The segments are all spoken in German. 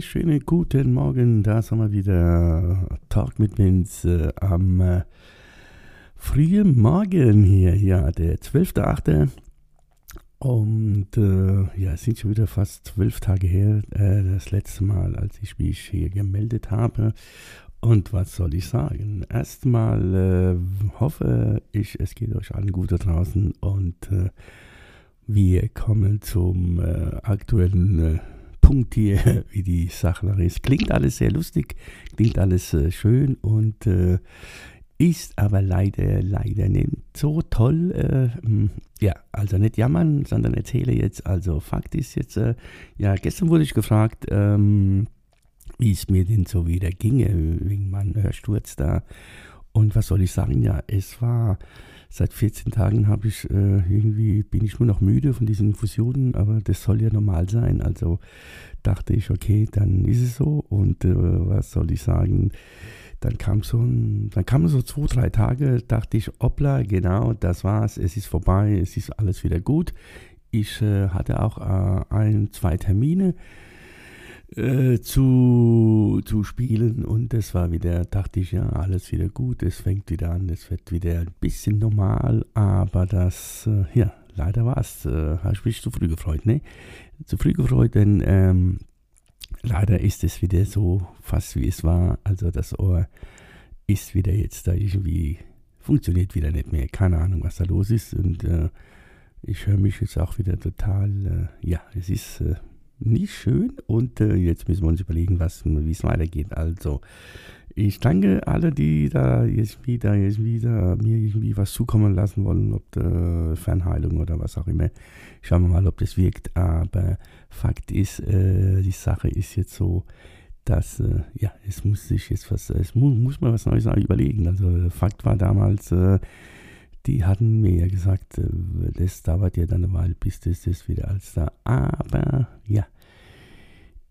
Schönen guten Morgen. Da sind wir wieder. Talk mit Vince äh, am äh, frühen Morgen hier. Ja, der 12.8. Und äh, ja, es sind schon wieder fast zwölf Tage her, äh, das letzte Mal, als ich mich hier gemeldet habe. Und was soll ich sagen? Erstmal hoffe ich, es geht euch allen gut da draußen und wir kommen zum aktuellen Punkt hier, wie die Sache noch ist. Klingt alles sehr lustig, klingt alles äh, schön und äh, ist aber leider, leider nicht so toll. Äh, hm, ja, also nicht jammern, sondern erzähle jetzt. Also Fakt ist jetzt, äh, ja, gestern wurde ich gefragt, ähm, wie es mir denn so wieder ginge, wegen meinem Hörsturz da. Und was soll ich sagen? Ja, es war seit 14 Tagen habe ich äh, irgendwie, bin ich nur noch müde von diesen Infusionen, aber das soll ja normal sein. Also dachte ich, okay, dann ist es so. Und äh, was soll ich sagen? Dann kam so ein, dann kamen so zwei, drei Tage, dachte ich, hoppla, genau, das war's, es ist vorbei, es ist alles wieder gut. Ich äh, hatte auch äh, ein, zwei Termine äh, zu, zu spielen. Und das war wieder, dachte ich, ja, alles wieder gut, es fängt wieder an, es wird wieder ein bisschen normal, aber das, äh, ja, leider war es, äh, habe ich mich zu früh gefreut, ne? Zu früh gefreut, denn ähm, leider ist es wieder so fast wie es war, also das Ohr ist wieder jetzt da irgendwie, funktioniert wieder nicht mehr, keine Ahnung, was da los ist. Und äh, ich höre mich jetzt auch wieder total, äh, ja, es ist äh, nicht schön. Und äh, jetzt müssen wir uns überlegen, wie es weitergeht. Also, ich danke alle, die da jetzt wieder, jetzt wieder mir irgendwie was zukommen lassen wollen, ob der Fernheilung oder was auch immer. Schauen wir mal, ob das wirkt. Aber Fakt ist, äh, die Sache ist jetzt so, dass, äh, ja, es muss sich jetzt was, es mu muss man was Neues überlegen. Also, Fakt war damals, äh, die hatten mir ja gesagt, äh, das dauert ja dann eine Weile, bis das, das wieder alles da. Aber ja,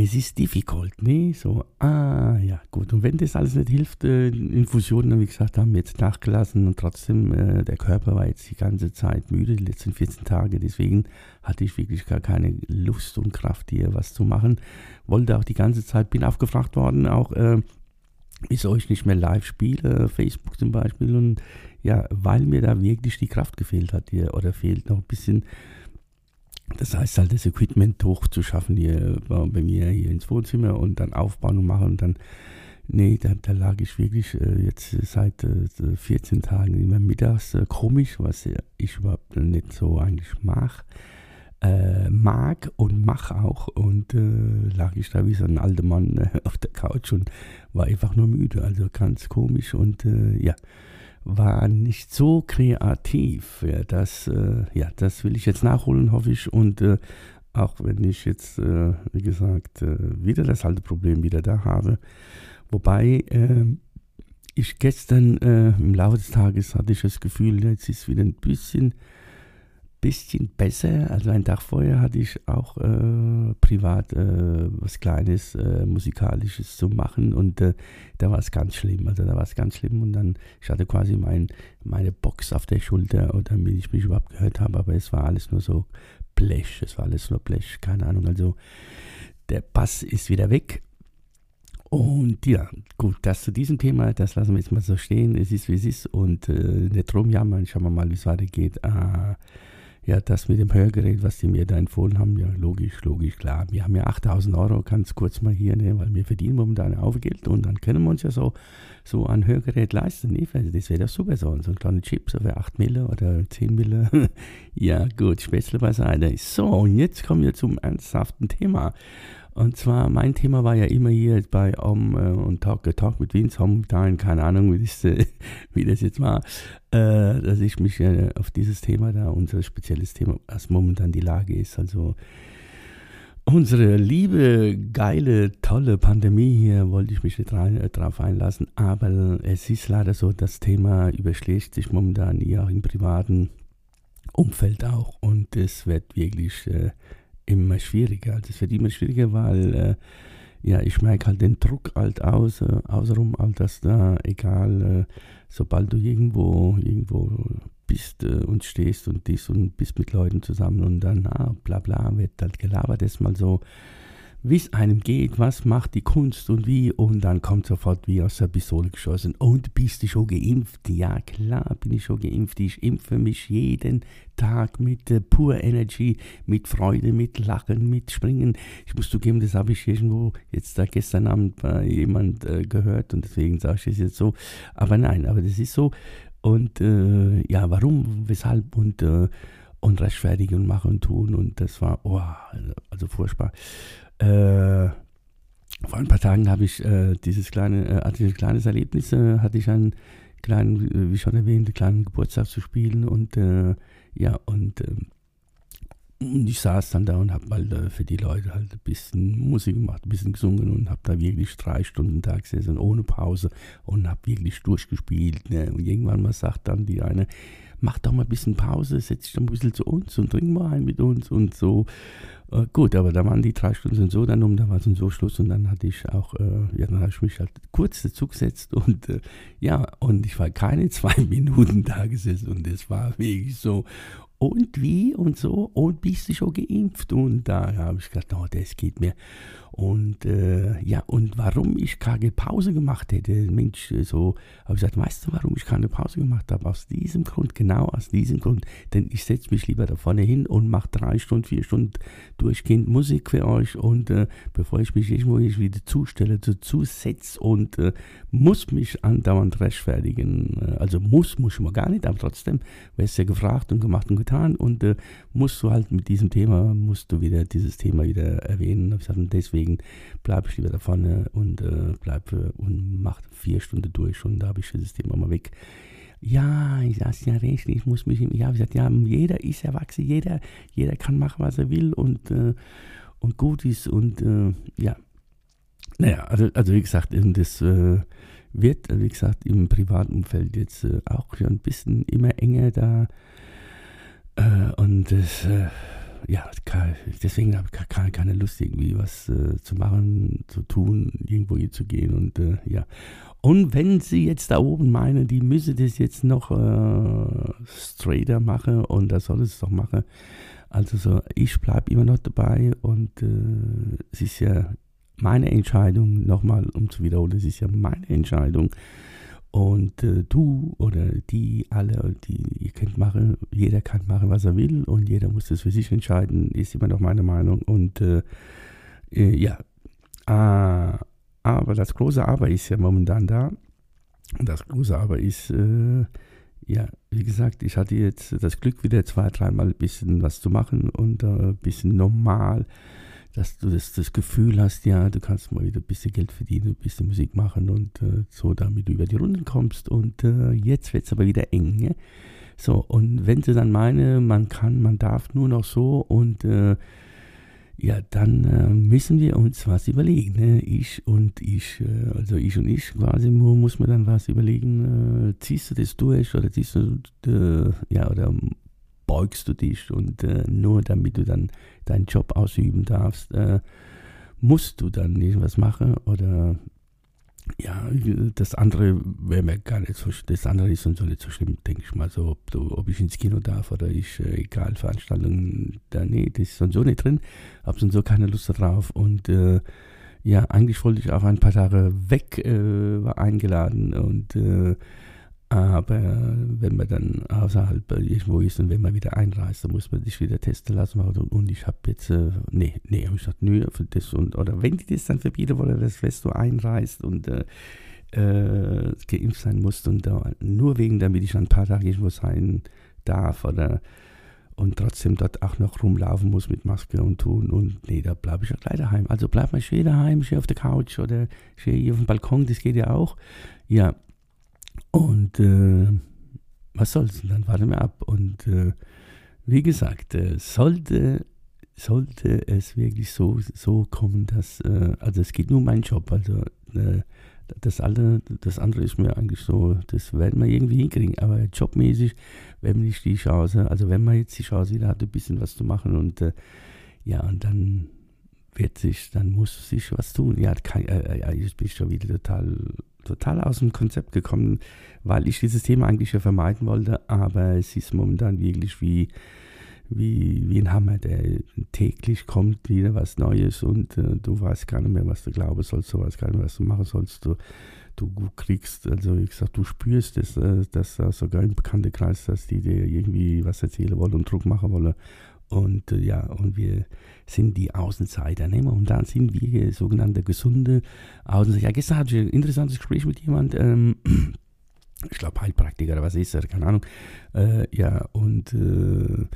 es ist difficult, ne? So, ah, ja, gut. Und wenn das alles nicht hilft, äh, Infusionen, wie gesagt, haben wir jetzt nachgelassen und trotzdem, äh, der Körper war jetzt die ganze Zeit müde, die letzten 14 Tage. Deswegen hatte ich wirklich gar keine Lust und Kraft, hier was zu machen. Wollte auch die ganze Zeit, bin aufgefragt worden, auch, äh, wieso ich nicht mehr live spiele, Facebook zum Beispiel. Und ja, weil mir da wirklich die Kraft gefehlt hat hier oder fehlt noch ein bisschen. Das heißt halt, das Equipment hochzuschaffen hier bei mir hier ins Wohnzimmer und dann aufbauen und machen und dann, nee, da, da lag ich wirklich äh, jetzt seit äh, 14 Tagen immer mittags äh, komisch, was ich überhaupt nicht so eigentlich mag. Äh, mag und mach auch und äh, lag ich da wie so ein alter Mann äh, auf der Couch und war einfach nur müde, also ganz komisch und äh, ja, war nicht so kreativ. Ja, das, äh, ja, das will ich jetzt nachholen, hoffe ich. Und äh, auch wenn ich jetzt, äh, wie gesagt, äh, wieder das alte Problem wieder da habe. Wobei ähm, ich gestern äh, im Laufe des Tages hatte ich das Gefühl, jetzt ist wieder ein bisschen bisschen besser. Also einen Tag vorher hatte ich auch äh, privat äh, was Kleines, äh, Musikalisches zu machen und äh, da war es ganz schlimm. Also da war es ganz schlimm und dann, ich hatte quasi mein, meine Box auf der Schulter, damit ich mich überhaupt gehört habe, aber es war alles nur so Blech, es war alles nur Blech, keine Ahnung. Also der Bass ist wieder weg. Und ja, gut, das zu diesem Thema, das lassen wir jetzt mal so stehen. Es ist, wie es ist. Und äh, nicht rumjammern, schauen wir mal, wie es weitergeht. Äh, ja, das mit dem Hörgerät, was die mir da empfohlen haben, ja, logisch, logisch, klar. Wir haben ja 8000 Euro, ganz kurz mal hier, ne, weil wir verdienen momentan auch Geld und dann können wir uns ja so, so ein Hörgerät leisten. Ne? Das wäre doch super so. So ein kleiner Chip, so für 8 Mille oder 10 Mille. ja, gut, Spätzle beiseite. So, und jetzt kommen wir zum ernsthaften Thema. Und zwar, mein Thema war ja immer hier bei Om äh, und Talk, Talk mit Vince, Time, keine Ahnung, wie das, äh, wie das jetzt war, äh, dass ich mich auf dieses Thema da, unser spezielles Thema, was momentan die Lage ist, also Unsere liebe, geile, tolle Pandemie hier wollte ich mich nicht äh, drauf einlassen, aber es ist leider so, das Thema überschlägt sich momentan ja auch im privaten Umfeld auch. Und es wird wirklich äh, immer schwieriger. Also es wird immer schwieriger, weil äh, ja, ich merke halt den Druck halt aus, äh, außenrum, halt, dass da, egal, äh, sobald du irgendwo, irgendwo bist äh, und stehst und dies und bist mit Leuten zusammen und dann, ah, bla bla, wird halt gelabert, ist mal so, wie es einem geht, was macht die Kunst und wie, und dann kommt sofort wie aus der Pistole geschossen, und bist du schon geimpft? Ja, klar bin ich schon geimpft, ich impfe mich jeden Tag mit äh, Pure Energy, mit Freude, mit Lachen, mit Springen. Ich muss zugeben, das habe ich irgendwo jetzt da gestern Abend bei jemand äh, gehört und deswegen sage ich es jetzt so, aber nein, aber das ist so, und äh, ja, warum, weshalb und, äh, und rechtfertigen und machen und tun. Und das war, oh, also furchtbar. Äh, vor ein paar Tagen habe ich äh, dieses kleine, äh, hatte ich ein kleines Erlebnis, äh, hatte ich einen kleinen, wie schon erwähnt, einen kleinen Geburtstag zu spielen und ja, und ähm, und ich saß dann da und habe mal äh, für die Leute halt ein bisschen Musik gemacht, ein bisschen gesungen und habe da wirklich drei Stunden Tag gesessen, ohne Pause und habe wirklich durchgespielt. Ne? Und irgendwann mal sagt dann die eine, mach doch mal ein bisschen Pause, setz dich doch ein bisschen zu uns und trink mal ein mit uns und so. Äh, gut, aber da waren die drei Stunden so dann um, da war es so Schluss und dann hatte ich auch, äh, ja, dann habe ich mich halt kurz dazu gesetzt und äh, ja, und ich war keine zwei Minuten da gesessen und es war wirklich so, und wie und so und bist du schon geimpft und da habe ich gedacht, oh, das geht mir und äh, ja und warum ich keine Pause gemacht hätte, Mensch, so habe ich gesagt, weißt du, warum ich keine Pause gemacht habe? Aus diesem Grund, genau aus diesem Grund, denn ich setze mich lieber da vorne hin und mache drei Stunden, vier Stunden durchgehend Musik für euch und äh, bevor ich mich irgendwo wieder zustelle, dazu setze und äh, muss mich andauernd rechtfertigen, äh, also muss, muss ich mal gar nicht, aber trotzdem, wirst ja gefragt und gemacht und getan getan und äh, musst du halt mit diesem Thema, musst du wieder dieses Thema wieder erwähnen. Ich gesagt, deswegen bleibe ich lieber da vorne und äh, bleib und mach vier Stunden durch und da habe ich dieses Thema mal weg. Ja, ich sage ja recht, ich muss mich, ja, ich gesagt, ja, jeder ist erwachsen, jeder, jeder kann machen, was er will und, äh, und gut ist und äh, ja. Naja, also, also wie gesagt, das äh, wird, wie gesagt, im privaten Umfeld jetzt äh, auch schon ein bisschen immer enger da äh, und das, ja, deswegen habe ich keine, keine Lust, irgendwie was äh, zu machen, zu tun, irgendwo hier zu gehen und äh, ja. Und wenn Sie jetzt da oben meinen, die müsse das jetzt noch äh, straighter machen und das soll es doch machen, also so, ich bleibe immer noch dabei und äh, es ist ja meine Entscheidung, nochmal um zu wiederholen, es ist ja meine Entscheidung, und äh, du oder die alle, die ihr könnt machen, jeder kann machen, was er will und jeder muss das für sich entscheiden, ist immer noch meine Meinung. Und äh, äh, ja, ah, aber das große Aber ist ja momentan da. Und das große Aber ist, äh, ja, wie gesagt, ich hatte jetzt das Glück, wieder zwei, dreimal ein bisschen was zu machen und ein bisschen normal dass du das, das Gefühl hast, ja, du kannst mal wieder ein bisschen Geld verdienen, ein bisschen Musik machen und äh, so, damit du über die Runden kommst. Und äh, jetzt wird es aber wieder eng. Ne? So, und wenn sie dann meine, man kann, man darf nur noch so und äh, ja, dann äh, müssen wir uns was überlegen. Ne? Ich und ich, äh, also ich und ich quasi, muss man dann was überlegen, äh, ziehst du das durch oder ziehst du, ja, oder beugst du dich und äh, nur damit du dann deinen Job ausüben darfst, äh, musst du dann irgendwas machen oder ja, das andere wäre mir gar nicht so, das andere ist so nicht so schlimm, denke ich mal so, ob, du, ob ich ins Kino darf oder ich, äh, egal, Veranstaltungen, da, nee, das ist so nicht drin, hab so keine Lust darauf und äh, ja, eigentlich wollte ich auch ein paar Tage weg, äh, war eingeladen und äh, aber wenn man dann außerhalb irgendwo ist und wenn man wieder einreist, dann muss man sich wieder testen lassen. Und ich habe jetzt, äh, nee, nee, habe ich gesagt, nö, für das und, oder wenn die das dann verbieten wollen, dass wenn du einreist und äh, äh, geimpft sein musst und äh, nur wegen, damit ich ein paar Tage irgendwo sein darf oder und trotzdem dort auch noch rumlaufen muss mit Maske und tun und nee, da bleibe ich ja gleich daheim. Also bleib mal schön daheim, schön auf der Couch oder schön hier auf dem Balkon, das geht ja auch. Ja, und äh, was soll's, dann warten wir ab. Und äh, wie gesagt, äh, sollte sollte es wirklich so, so kommen, dass, äh, also es geht nur um meinen Job, also äh, das, alle, das andere ist mir eigentlich so, das werden wir irgendwie hinkriegen, aber jobmäßig, wenn nicht die Chance, also wenn man jetzt die Chance wieder hat, ein bisschen was zu machen und äh, ja, und dann wird sich, dann muss sich was tun. Ja, kann, äh, ja, ich bin schon wieder total, total aus dem Konzept gekommen, weil ich dieses Thema eigentlich ja vermeiden wollte, aber es ist momentan wirklich wie, wie, wie ein Hammer, der täglich kommt wieder was Neues und äh, du weißt gar nicht mehr, was du glauben sollst, du weißt gar nicht mehr, was du machen sollst. Du, du kriegst, also wie gesagt, du spürst es, äh, dass äh, sogar im Bekanntenkreis, dass die dir irgendwie was erzählen wollen und Druck machen wollen. Und äh, ja, und wir sind die Außenseiter. Ne? Und dann sind wir sogenannte gesunde Außenseiter. Ja, gestern hatte ich ein interessantes Gespräch mit jemand, ähm, ich glaube Heilpraktiker oder was ist er, keine Ahnung. Äh, ja, und äh,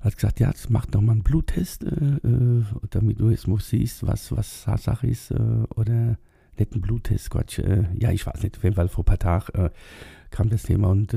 hat gesagt, ja, mach doch mal einen Bluttest, äh, äh, damit du jetzt mal siehst, was, was Sache ist, äh, oder nicht einen Bluttest, Quatsch, ja, ich weiß nicht, auf jeden Fall vor ein paar Tagen kam das Thema und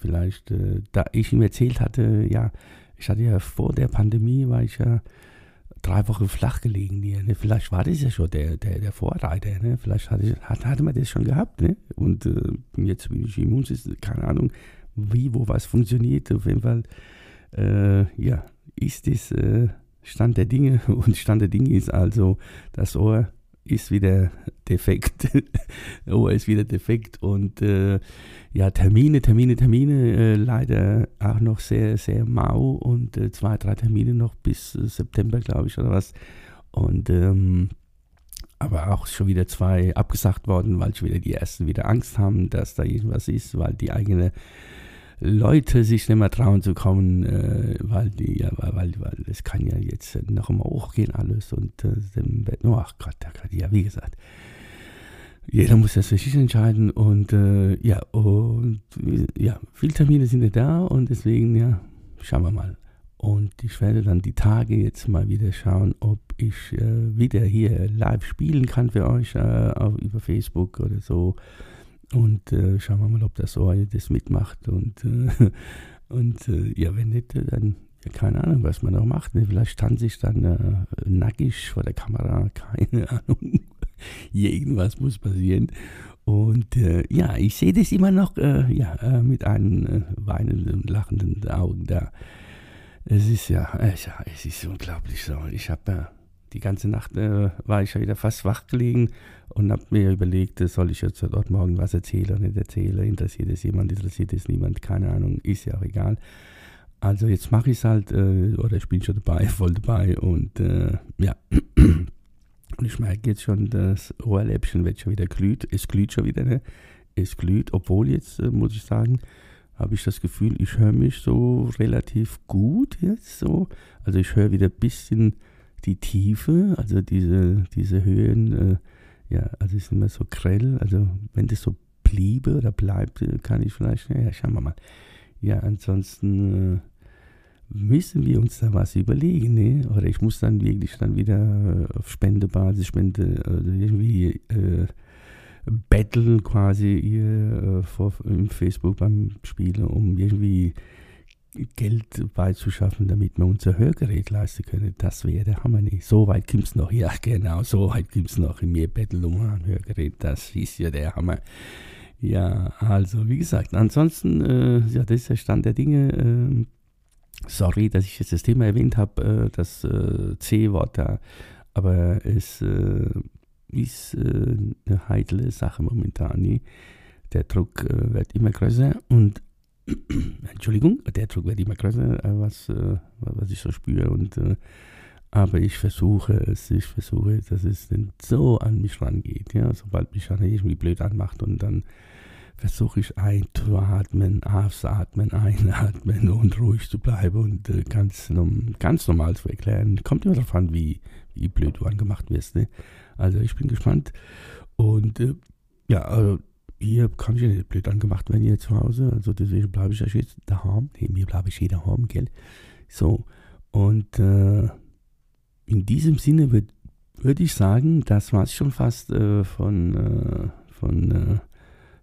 vielleicht, da ich ihm erzählt hatte, ja, ich hatte ja vor der Pandemie, war ich ja drei Wochen flach gelegen hier, ne? vielleicht war das ja schon der, der, der Vorreiter, ne? vielleicht hatte, hatte, hatte man das schon gehabt, ne? und jetzt bin ich Immunsystem, keine Ahnung, wie, wo was funktioniert, auf jeden Fall äh, ja, ist es äh, Stand der Dinge und Stand der Dinge ist also, das Ohr ist wieder defekt. Ohr ist wieder defekt und äh, ja, Termine, Termine, Termine, äh, leider auch noch sehr, sehr mau und äh, zwei, drei Termine noch bis äh, September, glaube ich, oder was. Und ähm, aber auch schon wieder zwei abgesagt worden, weil schon wieder die ersten wieder Angst haben, dass da irgendwas ist, weil die eigene Leute sich nicht mehr trauen zu kommen, äh, weil die, ja, weil, weil, es kann ja jetzt noch immer hochgehen alles und äh, Bett, oh ach Gott, Gott, ja, wie gesagt, jeder muss das für sich entscheiden und äh, ja, und ja, viele Termine sind ja da und deswegen, ja, schauen wir mal. Und ich werde dann die Tage jetzt mal wieder schauen, ob ich äh, wieder hier live spielen kann für euch äh, auf, über Facebook oder so. Und äh, schauen wir mal, ob das Ohr das mitmacht. Und, äh, und äh, ja, wenn nicht, dann keine Ahnung, was man noch macht. Ne? Vielleicht tanze ich dann äh, nackig vor der Kamera, keine Ahnung. Irgendwas muss passieren. Und äh, ja, ich sehe das immer noch äh, ja, mit einem weinenden, lachenden Augen da. Es ist ja, es ist unglaublich so. Ich habe ja die ganze Nacht äh, war ich ja wieder fast wach gelegen und habe mir überlegt, äh, soll ich jetzt dort morgen was erzählen oder nicht erzählen? Interessiert es jemand, interessiert es niemand? Keine Ahnung, ist ja auch egal. Also jetzt mache ich es halt, äh, oder ich bin schon dabei, voll dabei und äh, ja. Und ich merke jetzt schon, das Ohrläppchen wird schon wieder glüht. Es glüht schon wieder, ne? Es glüht, obwohl jetzt, äh, muss ich sagen, habe ich das Gefühl, ich höre mich so relativ gut jetzt so. Also ich höre wieder ein bisschen die Tiefe, also diese, diese Höhen, äh, ja, also ist immer so grell. Also wenn das so bliebe oder bleibt, äh, kann ich vielleicht, ja, schauen wir mal. Ja, ansonsten äh, müssen wir uns da was überlegen, ne? Oder ich muss dann wirklich dann wieder auf Spendebasis, Spende, also irgendwie äh, betteln quasi hier äh, vor, im Facebook beim Spielen, um irgendwie Geld beizuschaffen, damit wir unser Hörgerät leisten können. Das wäre der Hammer nicht. So weit gibt es noch. Ja, genau, so weit gibt es noch. In mir betteln um ein Hörgerät. Das ist ja der Hammer. Ja, also wie gesagt, ansonsten, äh, ja, das ist der Stand der Dinge. Äh, sorry, dass ich jetzt das Thema erwähnt habe, äh, das äh, C-Wort da. Aber es äh, ist äh, eine heikle Sache momentan. Nie. Der Druck wird immer größer und Entschuldigung, der Druck wird immer größer, äh, was, äh, was ich so spüre. Und, äh, aber ich versuche es, ich versuche, dass es nicht so an mich rangeht. Ja? Sobald mich einer irgendwie blöd anmacht und dann versuche ich einzuatmen, ausatmen, einatmen und ruhig zu bleiben und ganz, ganz normal zu erklären. Kommt immer darauf an, wie, wie blöd du angemacht wirst. Ne? Also ich bin gespannt und ja, also hier kann ich ja nicht blöd angemacht werden hier zu Hause. Also deswegen bleibe ich ja jetzt daheim. Nee, mir bleibe ich hier daheim, gell? So, und äh, in diesem Sinne würde würd ich sagen, das war es schon fast äh, von, äh, von äh,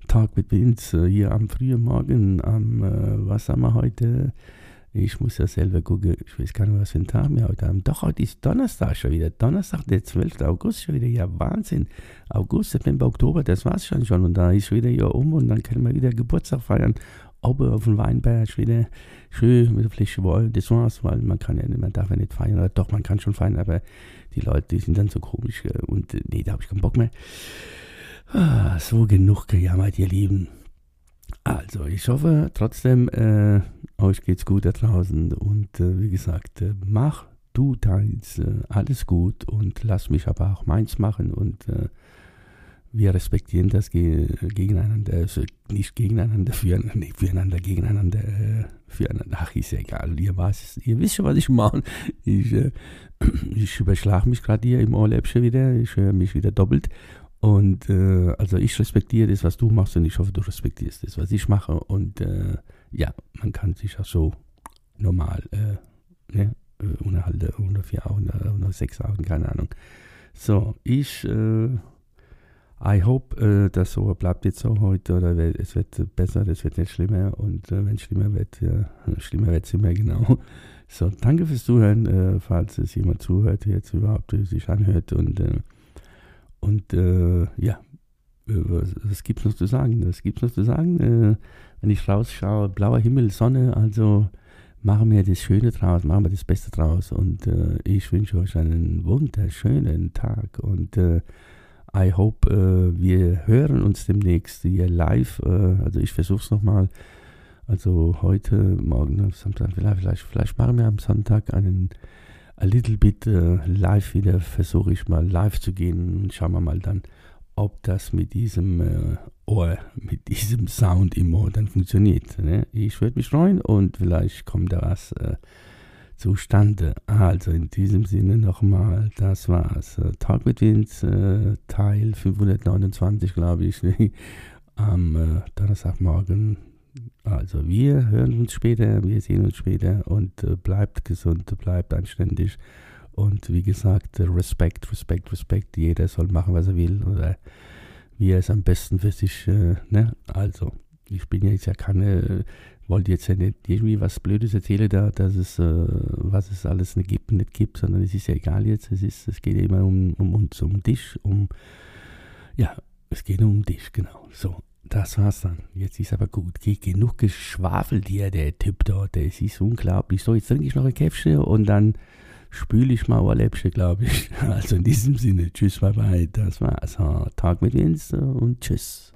Tag mit Vince hier am frühen Morgen, am, äh, was haben wir heute? Ich muss ja selber gucken, ich weiß gar nicht, was für ein Tag wir heute haben. Doch, heute ist Donnerstag schon wieder. Donnerstag, der 12. August schon wieder. Ja, Wahnsinn. August, September, Oktober, das war's schon schon. Und da ist wieder ja um und dann können wir wieder Geburtstag feiern. Oben auf dem Weinberg wieder schön mit der Fläche Wein. Das war's, weil man kann ja nicht, man darf ja nicht feiern. Oder doch, man kann schon feiern, aber die Leute, die sind dann so komisch. Und äh, nee, da habe ich keinen Bock mehr. Ah, so genug gejammert, ihr Lieben. Also, ich hoffe trotzdem, äh, euch geht's gut da draußen und äh, wie gesagt, äh, mach du deins, äh, alles gut und lass mich aber auch meins machen und äh, wir respektieren das ge gegeneinander, also nicht gegeneinander, füreinander, nicht füreinander, gegeneinander, äh, füreinander. Ach, ist ja egal, ihr, was, ihr wisst schon, was ich meine. Ich, ich überschlage mich gerade hier im Ohrläppchen wieder, ich höre mich wieder doppelt und äh, also ich respektiere das, was du machst und ich hoffe, du respektierst das, was ich mache. Und äh, ja, man kann sich auch so normal, äh, ne, äh, ohne ohne vier Augen, ohne sechs Augen, keine Ahnung. So, ich, äh, I hope, äh, dass so bleibt jetzt so heute oder es wird besser, es wird nicht schlimmer und äh, wenn es schlimmer wird, ja, schlimmer wird es immer genau. So, danke fürs Zuhören, äh, falls es jemand zuhört, jetzt überhaupt sich anhört und äh, und äh, ja, äh, was gibt es noch zu sagen? Was gibt es noch zu sagen? Äh, wenn ich rausschaue, blauer Himmel, Sonne, also machen wir das Schöne draus, machen wir das Beste draus. Und äh, ich wünsche euch einen wunderschönen Tag und äh, I hope, äh, wir hören uns demnächst hier live. also ich versuche es nochmal. Also heute, morgen, Samstag, vielleicht, vielleicht, vielleicht machen wir am Sonntag einen a little bit äh, live wieder, versuche ich mal live zu gehen und schauen wir mal dann, ob das mit diesem äh, Ohr, mit diesem Sound im Ohr dann funktioniert. Ne? Ich würde mich freuen und vielleicht kommt da was äh, zustande. Also in diesem Sinne nochmal, das war's. Äh, Talk with Vince, äh, Teil 529, glaube ich, am äh, Donnerstagmorgen also wir hören uns später, wir sehen uns später und äh, bleibt gesund, bleibt anständig. Und wie gesagt, Respekt, Respekt, Respekt. Jeder soll machen, was er will oder wie er es am besten für sich, äh, ne? Also, ich bin jetzt ja keine, wollte jetzt ja nicht irgendwie was Blödes erzählen da, dass es, äh, was es alles nicht gibt, nicht gibt, sondern es ist ja egal jetzt. Es ist, es geht ja immer um, um uns, um dich, um, ja, es geht um dich, genau. So, das war's dann. Jetzt ist aber gut. Genug geschwafelt hier, der Typ da. Das ist unglaublich. So, jetzt trinke ich noch ein Käffchen und dann spüle ich mal Ohrläppchen, glaube ich. Also in diesem Sinne, tschüss, bye bye. Das war's. Tag mit Vince und tschüss.